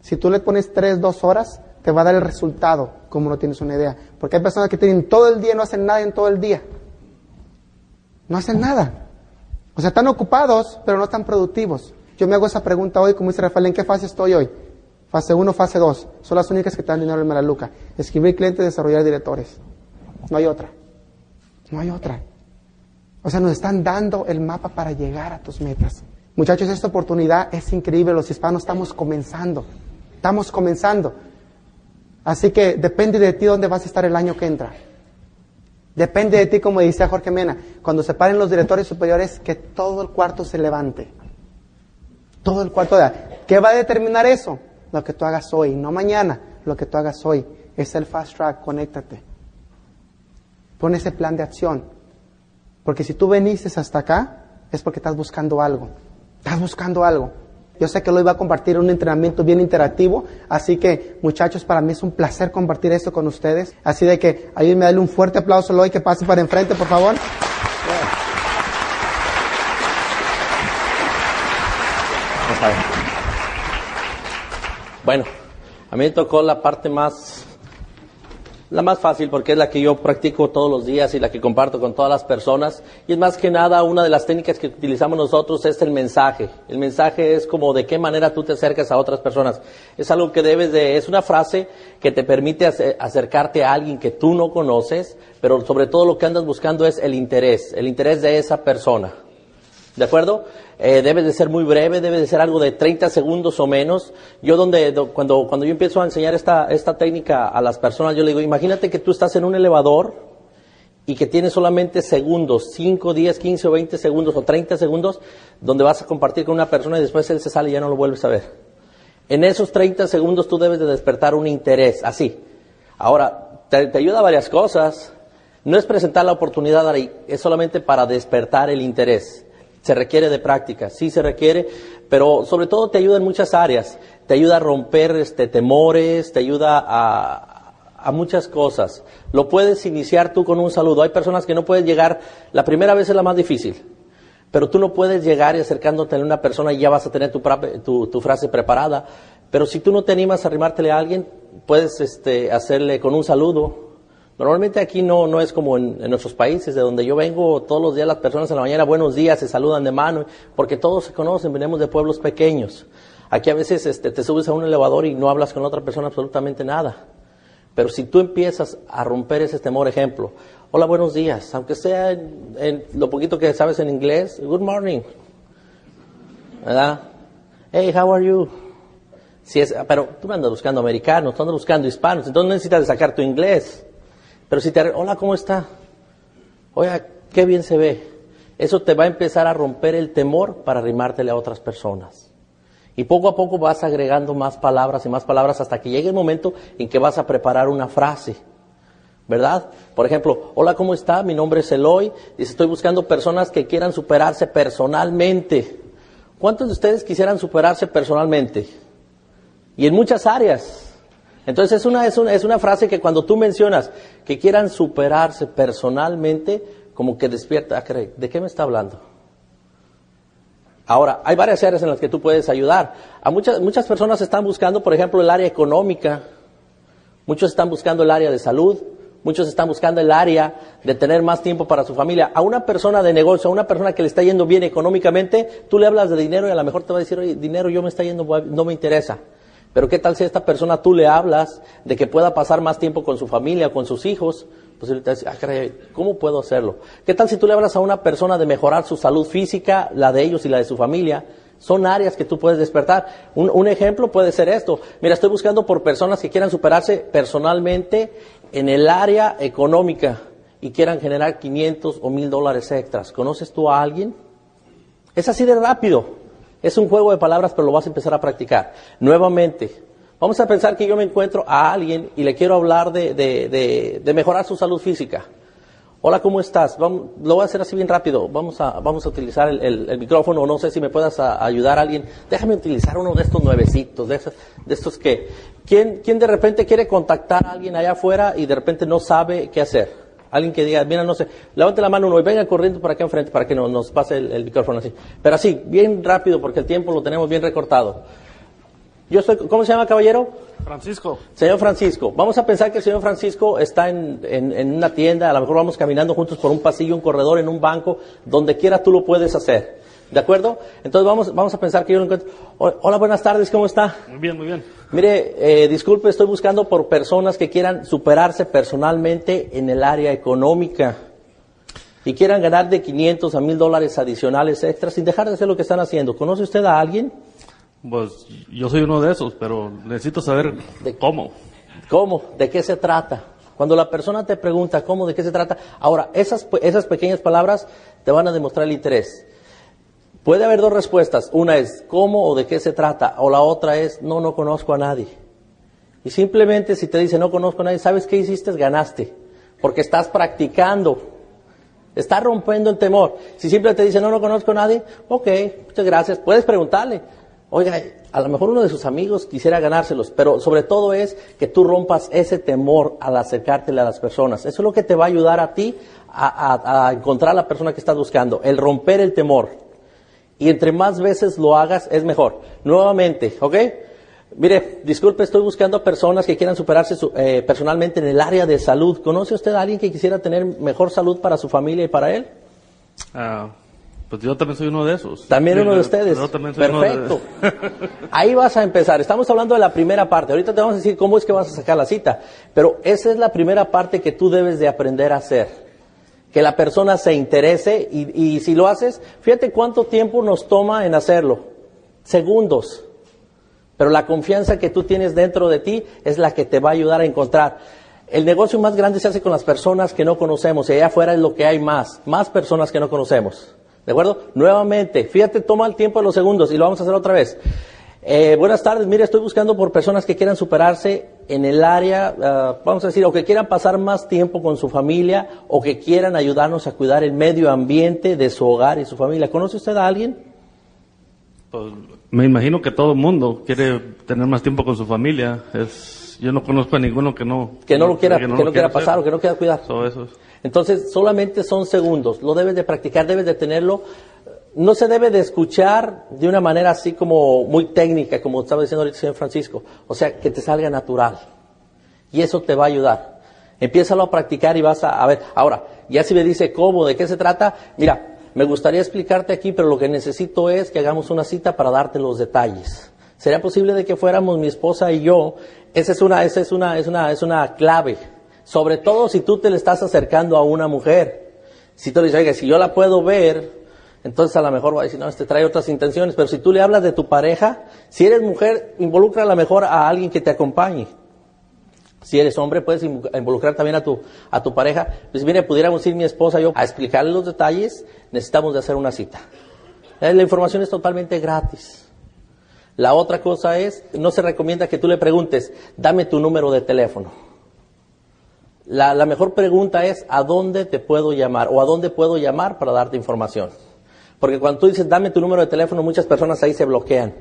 Si tú le pones 3, 2 horas, te va a dar el resultado, como no tienes una idea. Porque hay personas que tienen todo el día y no hacen nada en todo el día. No hacen nada. O sea, están ocupados, pero no están productivos. Yo me hago esa pregunta hoy, como dice Rafael, ¿en qué fase estoy hoy? Fase 1, fase 2. Son las únicas que te dan dinero en Maraluca. Escribir clientes, desarrollar directores. No hay otra. No hay otra. O sea, nos están dando el mapa para llegar a tus metas. Muchachos, esta oportunidad es increíble. Los hispanos estamos comenzando. Estamos comenzando. Así que depende de ti dónde vas a estar el año que entra. Depende de ti, como dice Jorge Mena, cuando se paren los directores superiores, que todo el cuarto se levante. Todo el cuarto de... ¿Qué va a determinar eso? Lo que tú hagas hoy, no mañana, lo que tú hagas hoy. Es el fast track, conéctate. Pon ese plan de acción. Porque si tú veniste hasta acá, es porque estás buscando algo. Estás buscando algo. Yo sé que lo iba a compartir un entrenamiento bien interactivo, así que muchachos, para mí es un placer compartir esto con ustedes. Así de que ayúdenme a darle un fuerte aplauso hoy que pase para enfrente, por favor. Bueno, a mí me tocó la parte más la más fácil porque es la que yo practico todos los días y la que comparto con todas las personas. Y es más que nada una de las técnicas que utilizamos nosotros es el mensaje. El mensaje es como de qué manera tú te acercas a otras personas. Es algo que debes de, es una frase que te permite acercarte a alguien que tú no conoces, pero sobre todo lo que andas buscando es el interés, el interés de esa persona. ¿De acuerdo? Eh, debe de ser muy breve, debe de ser algo de 30 segundos o menos. Yo donde, cuando, cuando yo empiezo a enseñar esta, esta técnica a las personas, yo le digo, imagínate que tú estás en un elevador y que tienes solamente segundos, 5, 10, 15 o 20 segundos o 30 segundos, donde vas a compartir con una persona y después él se sale y ya no lo vuelves a ver. En esos 30 segundos tú debes de despertar un interés, así. Ahora, te, ayuda a varias cosas. No es presentar la oportunidad es solamente para despertar el interés. Se requiere de práctica, sí se requiere, pero sobre todo te ayuda en muchas áreas. Te ayuda a romper este, temores, te ayuda a, a muchas cosas. Lo puedes iniciar tú con un saludo. Hay personas que no pueden llegar, la primera vez es la más difícil, pero tú no puedes llegar y acercándote a una persona y ya vas a tener tu, frase preparada. Pero si tú no te animas a arrimártele a alguien, puedes este, hacerle con un saludo, Normalmente aquí no, no es como en, nuestros países, de donde yo vengo, todos los días las personas en la mañana, buenos días, se saludan de mano, porque todos se conocen, venimos de pueblos pequeños. Aquí a veces este, te subes a un elevador y no hablas con otra persona absolutamente nada. Pero si tú empiezas a romper ese temor, ejemplo, hola, buenos días, aunque sea en, lo poquito que sabes en inglés, good morning, ¿verdad? Hey, how are you? Si es, pero tú andas buscando americanos, tú andas buscando hispanos, entonces necesitas sacar tu inglés. Pero si te, hola, ¿cómo está? Oiga, qué bien se ve. Eso te va a empezar a romper el temor para arrimártele a otras personas. Y poco a poco vas agregando más palabras y más palabras hasta que llegue el momento en que vas a preparar una frase. ¿Verdad? Por ejemplo, hola, ¿cómo está? Mi nombre es Eloy. Dice, estoy buscando personas que quieran superarse personalmente. ¿Cuántos de ustedes quisieran superarse personalmente? Y en muchas áreas. Entonces es una, es una, es una frase que cuando tú mencionas que quieran superarse personalmente, como que despierta, ah, ¿de qué me está hablando? Ahora, hay varias áreas en las que tú puedes ayudar. A muchas, muchas personas están buscando, por ejemplo, el área económica, muchos están buscando el área de salud, muchos están buscando el área de tener más tiempo para su familia. A una persona de negocio, a una persona que le está yendo bien económicamente, tú le hablas de dinero y a lo mejor te va a decir, oye, dinero yo me está yendo, no me interesa. Pero ¿qué tal si a esta persona tú le hablas de que pueda pasar más tiempo con su familia, con sus hijos? Pues te dice, ah, ¿cómo puedo hacerlo? ¿Qué tal si tú le hablas a una persona de mejorar su salud física, la de ellos y la de su familia? Son áreas que tú puedes despertar. Un, un ejemplo puede ser esto. Mira, estoy buscando por personas que quieran superarse personalmente en el área económica y quieran generar 500 o 1000 dólares extras. ¿Conoces tú a alguien? Es así de rápido. Es un juego de palabras, pero lo vas a empezar a practicar. Nuevamente, vamos a pensar que yo me encuentro a alguien y le quiero hablar de, de, de, mejorar su salud física. Hola, ¿cómo estás? Vamos, lo voy a hacer así bien rápido. Vamos a, vamos a utilizar el, el, micrófono. No sé si me puedas ayudar a alguien. Déjame utilizar uno de estos nuevecitos, de, de estos que... ¿quién, ¿Quién de repente quiere contactar a alguien allá afuera y de repente no sabe qué hacer? Alguien que diga, mira, no sé, levante la mano uno y venga corriendo por acá enfrente para que nos pase el, micrófono así. Pero así, bien rápido porque el tiempo lo tenemos bien recortado. Yo soy, ¿cómo se llama caballero? Francisco. Señor Francisco, vamos a pensar que el señor Francisco está en, en, una tienda, a lo mejor vamos caminando juntos por un pasillo, un corredor, en un banco, donde quiera tú lo puedes hacer. ¿De acuerdo? Entonces vamos, vamos a pensar que yo lo encuentro. Hola, buenas tardes, ¿cómo está? Muy bien, muy bien. Mire, eh, disculpe, estoy buscando por personas que quieran superarse personalmente en el área económica y quieran ganar de 500 a 1000 dólares adicionales extras sin dejar de hacer lo que están haciendo. ¿Conoce usted a alguien? Pues yo soy uno de esos, pero necesito saber de cómo. ¿Cómo? ¿De qué se trata? Cuando la persona te pregunta cómo, de qué se trata, ahora, esas, esas pequeñas palabras te van a demostrar el interés. Puede haber dos respuestas. Una es cómo o de qué se trata, o la otra es no, no conozco a nadie. Y simplemente si te dice no conozco a nadie, ¿sabes qué hiciste? Ganaste. Porque estás practicando. Estás rompiendo el temor. Si simplemente te dice no, no conozco a nadie, ok, muchas gracias. Puedes preguntarle. Oiga, a lo mejor uno de sus amigos quisiera ganárselos, pero sobre todo es que tú rompas ese temor al acercártele a las personas. Eso es lo que te va a ayudar a ti a, encontrar a la persona que estás buscando, el romper el temor. Y entre más veces lo hagas, es mejor. Nuevamente, ¿ok? Mire, disculpe, estoy buscando personas que quieran superarse eh, personalmente en el área de salud. ¿Conoce usted a alguien que quisiera tener mejor salud para su familia y para él? Ah, pues yo también soy uno de esos. También uno de ustedes. Yo también soy Perfecto. Uno de... Ahí vas a empezar. Estamos hablando de la primera parte. Ahorita te vamos a decir cómo es que vas a sacar la cita. Pero esa es la primera parte que tú debes de aprender a hacer. Que la persona se interese y, si lo haces, fíjate cuánto tiempo nos toma en hacerlo. Segundos. Pero la confianza que tú tienes dentro de ti es la que te va a ayudar a encontrar. El negocio más grande se hace con las personas que no conocemos y allá afuera es lo que hay más, más personas que no conocemos. ¿De acuerdo? Nuevamente, fíjate, toma el tiempo de los segundos y lo vamos a hacer otra vez. Eh, buenas tardes, mire, estoy buscando por personas que quieran superarse en el área, uh, vamos a decir, o que quieran pasar más tiempo con su familia, o que quieran ayudarnos a cuidar el medio ambiente de su hogar y su familia. ¿Conoce usted a alguien? Pues, me imagino que todo el mundo quiere tener más tiempo con su familia. Es, yo no conozco a ninguno que no que no lo quiera, que no, que no quiera pasar o que no quiera cuidar. So, eso es. Entonces, solamente son segundos. Lo debes de practicar, debes de tenerlo. No se debe de escuchar de una manera así como muy técnica, como estaba diciendo ahorita el señor Francisco. O sea, que te salga natural. Y eso te va a ayudar. Empiézalo a practicar y vas a, ver. Ahora, ya si me dice cómo, de qué se trata, mira, me gustaría explicarte aquí, pero lo que necesito es que hagamos una cita para darte los detalles. ¿Sería posible de que fuéramos mi esposa y yo? Esa es una, esa es una, es una, es una clave. Sobre todo si tú te le estás acercando a una mujer. Si tú le dices, oiga, si yo la puedo ver, entonces a lo mejor va a decir, no, este trae otras intenciones. Pero si tú le hablas de tu pareja, si eres mujer, involucra a lo mejor a alguien que te acompañe. Si eres hombre, puedes involucrar también a tu, a tu pareja. Pues mire, pudiéramos ir mi esposa y yo a explicarle los detalles, necesitamos de hacer una cita. La información es totalmente gratis. La otra cosa es, no se recomienda que tú le preguntes, dame tu número de teléfono. La, la mejor pregunta es, ¿a dónde te puedo llamar? O ¿a dónde puedo llamar para darte información? Porque cuando tú dices, dame tu número de teléfono, muchas personas ahí se bloquean.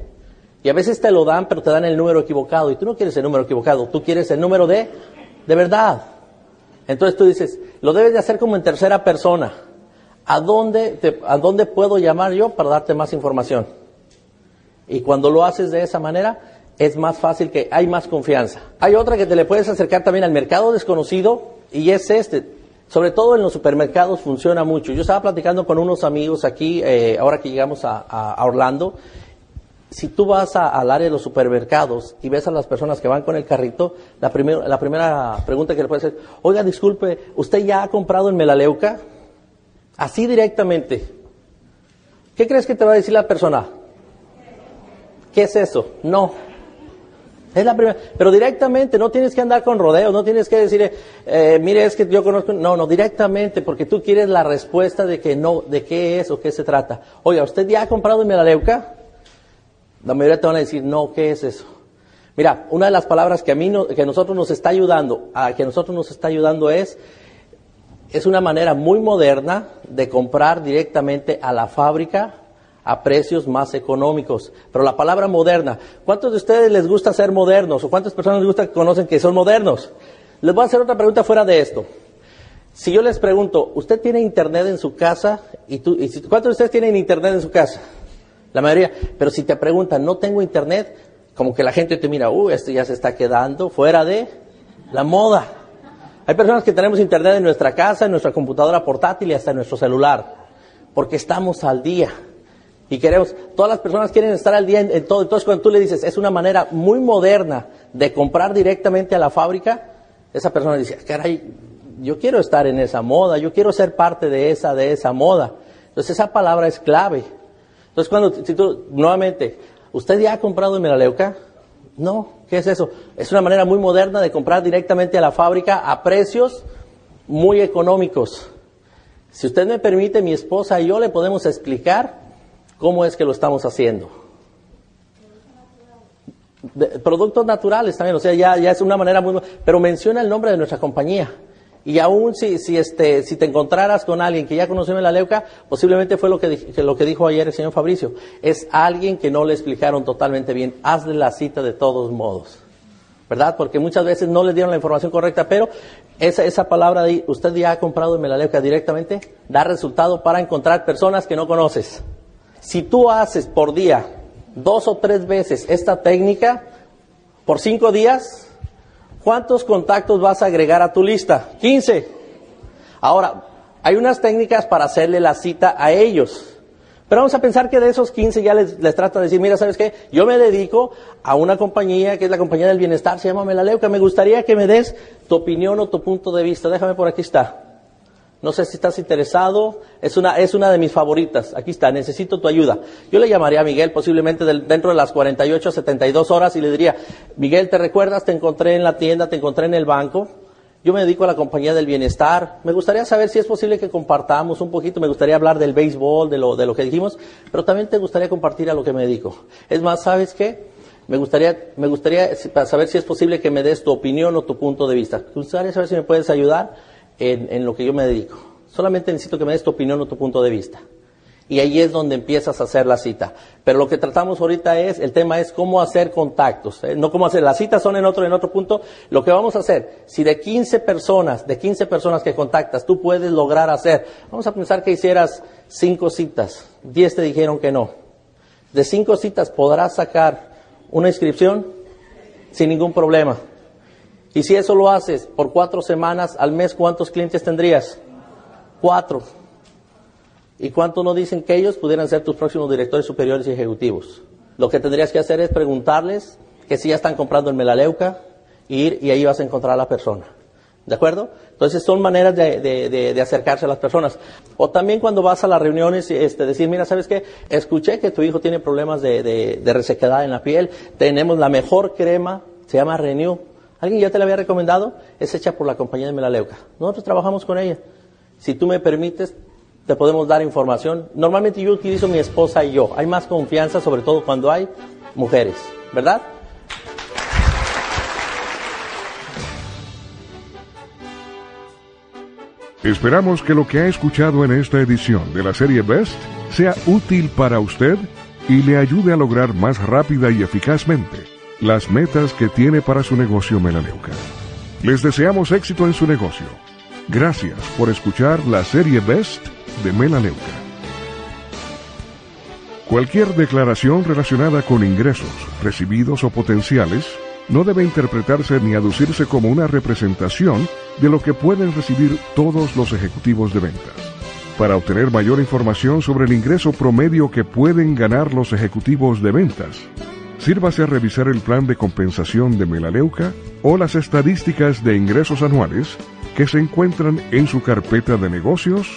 Y a veces te lo dan, pero te dan el número equivocado. Y tú no quieres el número equivocado, tú quieres el número de, de verdad. Entonces tú dices, lo debes de hacer como en tercera persona. ¿A dónde, ¿A dónde puedo llamar yo para darte más información? Y cuando lo haces de esa manera, es más fácil que hay más confianza. Hay otra que te le puedes acercar también al mercado desconocido y es este. Sobre todo en los supermercados funciona mucho. Yo estaba platicando con unos amigos aquí, eh, ahora que llegamos a, Orlando, si tú vas a, al área de los supermercados y ves a las personas que van con el carrito, la, primer, la primera pregunta que le puedes hacer, oiga, disculpe, ¿usted ya ha comprado en Melaleuca? Así directamente. ¿Qué crees que te va a decir la persona? ¿Qué es eso? No. Es la primera. Pero directamente, no tienes que andar con rodeos, no tienes que decir, eh, mire, es que yo conozco. No, no, directamente, porque tú quieres la respuesta de que no, de qué es o qué se trata. Oiga, ¿usted ya ha comprado Melaleuca? La mayoría te van a decir, no, ¿qué es eso? Mira, una de las palabras que a mí, no, que nosotros nos está ayudando, a que a nosotros nos está ayudando es, es una manera muy moderna de comprar directamente a la fábrica a precios más económicos. Pero la palabra moderna, ¿cuántos de ustedes les gusta ser modernos? ¿O cuántas personas les gusta que conocen que son modernos? Les voy a hacer otra pregunta fuera de esto. Si yo les pregunto, ¿usted tiene internet en su casa? ¿Y tú, y ¿Cuántos de ustedes tienen internet en su casa? La mayoría. Pero si te preguntan, no tengo internet, como que la gente te mira, uh, esto ya se está quedando fuera de la moda. Hay personas que tenemos internet en nuestra casa, en nuestra computadora portátil y hasta en nuestro celular, porque estamos al día. Y queremos, todas las personas quieren estar al día en, en, todo. Entonces, cuando tú le dices, es una manera muy moderna de comprar directamente a la fábrica, esa persona dice, caray, yo quiero estar en esa moda, yo quiero ser parte de esa, de esa moda. Entonces, esa palabra es clave. Entonces, cuando, si tú, nuevamente, ¿usted ya ha comprado en Melaleuca? No, ¿Qué es eso? Es una manera muy moderna de comprar directamente a la fábrica a precios muy económicos. Si usted me permite, mi esposa y yo le podemos explicar cómo es que lo estamos haciendo. productos naturales también, o sea, ya, es una manera muy... Pero menciona el nombre de nuestra compañía. Y aún si, si, este, si te encontraras con alguien que ya conoció la leuca, posiblemente fue lo que, lo que dijo ayer el señor Fabricio. Es alguien que no le explicaron totalmente bien. Hazle la cita de todos modos. ¿Verdad? Porque muchas veces no le dieron la información correcta, pero esa, esa palabra de usted ya ha comprado en Melaleuca directamente, da resultado para encontrar personas que no conoces. Si tú haces por día dos o tres veces esta técnica, por cinco días, ¿Cuántos contactos vas a agregar a tu lista? 15. Ahora, hay unas técnicas para hacerle la cita a ellos. Pero vamos a pensar que de esos 15 ya les, les trata de decir, mira, ¿sabes qué? Yo me dedico a una compañía que es la compañía del bienestar, se llama Melaleuca. Me gustaría que me des tu opinión o tu punto de vista. Déjame por aquí está. No sé si estás interesado. Es una, es una de mis favoritas. Aquí está. Necesito tu ayuda. Yo le llamaría a Miguel posiblemente dentro de las 48 a 72 horas y le diría, Miguel, ¿te recuerdas? Te encontré en la tienda, te encontré en el banco. Yo me dedico a la compañía del bienestar. Me gustaría saber si es posible que compartamos un poquito. Me gustaría hablar del béisbol, de lo, de lo que dijimos, pero también te gustaría compartir a lo que me dedico. Es más, ¿sabes qué? Me gustaría, me gustaría saber si es posible que me des tu opinión o tu punto de vista. Me gustaría saber si me puedes ayudar en, lo que yo me dedico. Solamente necesito que me des tu opinión o tu punto de vista. Y ahí es donde empiezas a hacer la cita. Pero lo que tratamos ahorita es, el tema es cómo hacer contactos. ¿eh? No cómo hacer, las citas son en otro, en otro punto. Lo que vamos a hacer, si de 15 personas, de 15 personas que contactas, tú puedes lograr hacer, vamos a pensar que hicieras 5 citas, 10 te dijeron que no. De 5 citas podrás sacar una inscripción sin ningún problema. Y si eso lo haces por cuatro semanas al mes, ¿cuántos clientes tendrías? Cuatro. ¿Y cuántos no dicen que ellos pudieran ser tus próximos directores superiores y ejecutivos? Lo que tendrías que hacer es preguntarles que si ya están comprando el Melaleuca, ir y ahí vas a encontrar a la persona. ¿De acuerdo? Entonces son maneras de, acercarse a las personas. O también cuando vas a las reuniones, este, decir, mira, ¿sabes qué? Escuché que tu hijo tiene problemas de, resequedad en la piel. Tenemos la mejor crema, se llama Renew. ¿Alguien ya te la había recomendado? Es hecha por la compañía de Melaleuca. Nosotros trabajamos con ella. Si tú me permites, te podemos dar información. Normalmente yo utilizo mi esposa y yo. Hay más confianza, sobre todo cuando hay mujeres, ¿verdad? Esperamos que lo que ha escuchado en esta edición de la serie Best sea útil para usted y le ayude a lograr más rápida y eficazmente las metas que tiene para su negocio Melaleuca. Les deseamos éxito en su negocio. Gracias por escuchar la serie Best de Melaleuca. Cualquier declaración relacionada con ingresos, recibidos o potenciales, no debe interpretarse ni aducirse como una representación de lo que pueden recibir todos los ejecutivos de ventas. Para obtener mayor información sobre el ingreso promedio que pueden ganar los ejecutivos de ventas, sírvase a revisar el plan de compensación de Melaleuca o las estadísticas de ingresos anuales que se encuentran en su carpeta de negocios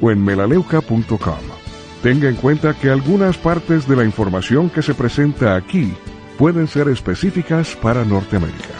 o en melaleuca.com. Tenga en cuenta que algunas partes de la información que se presenta aquí pueden ser específicas para Norteamérica.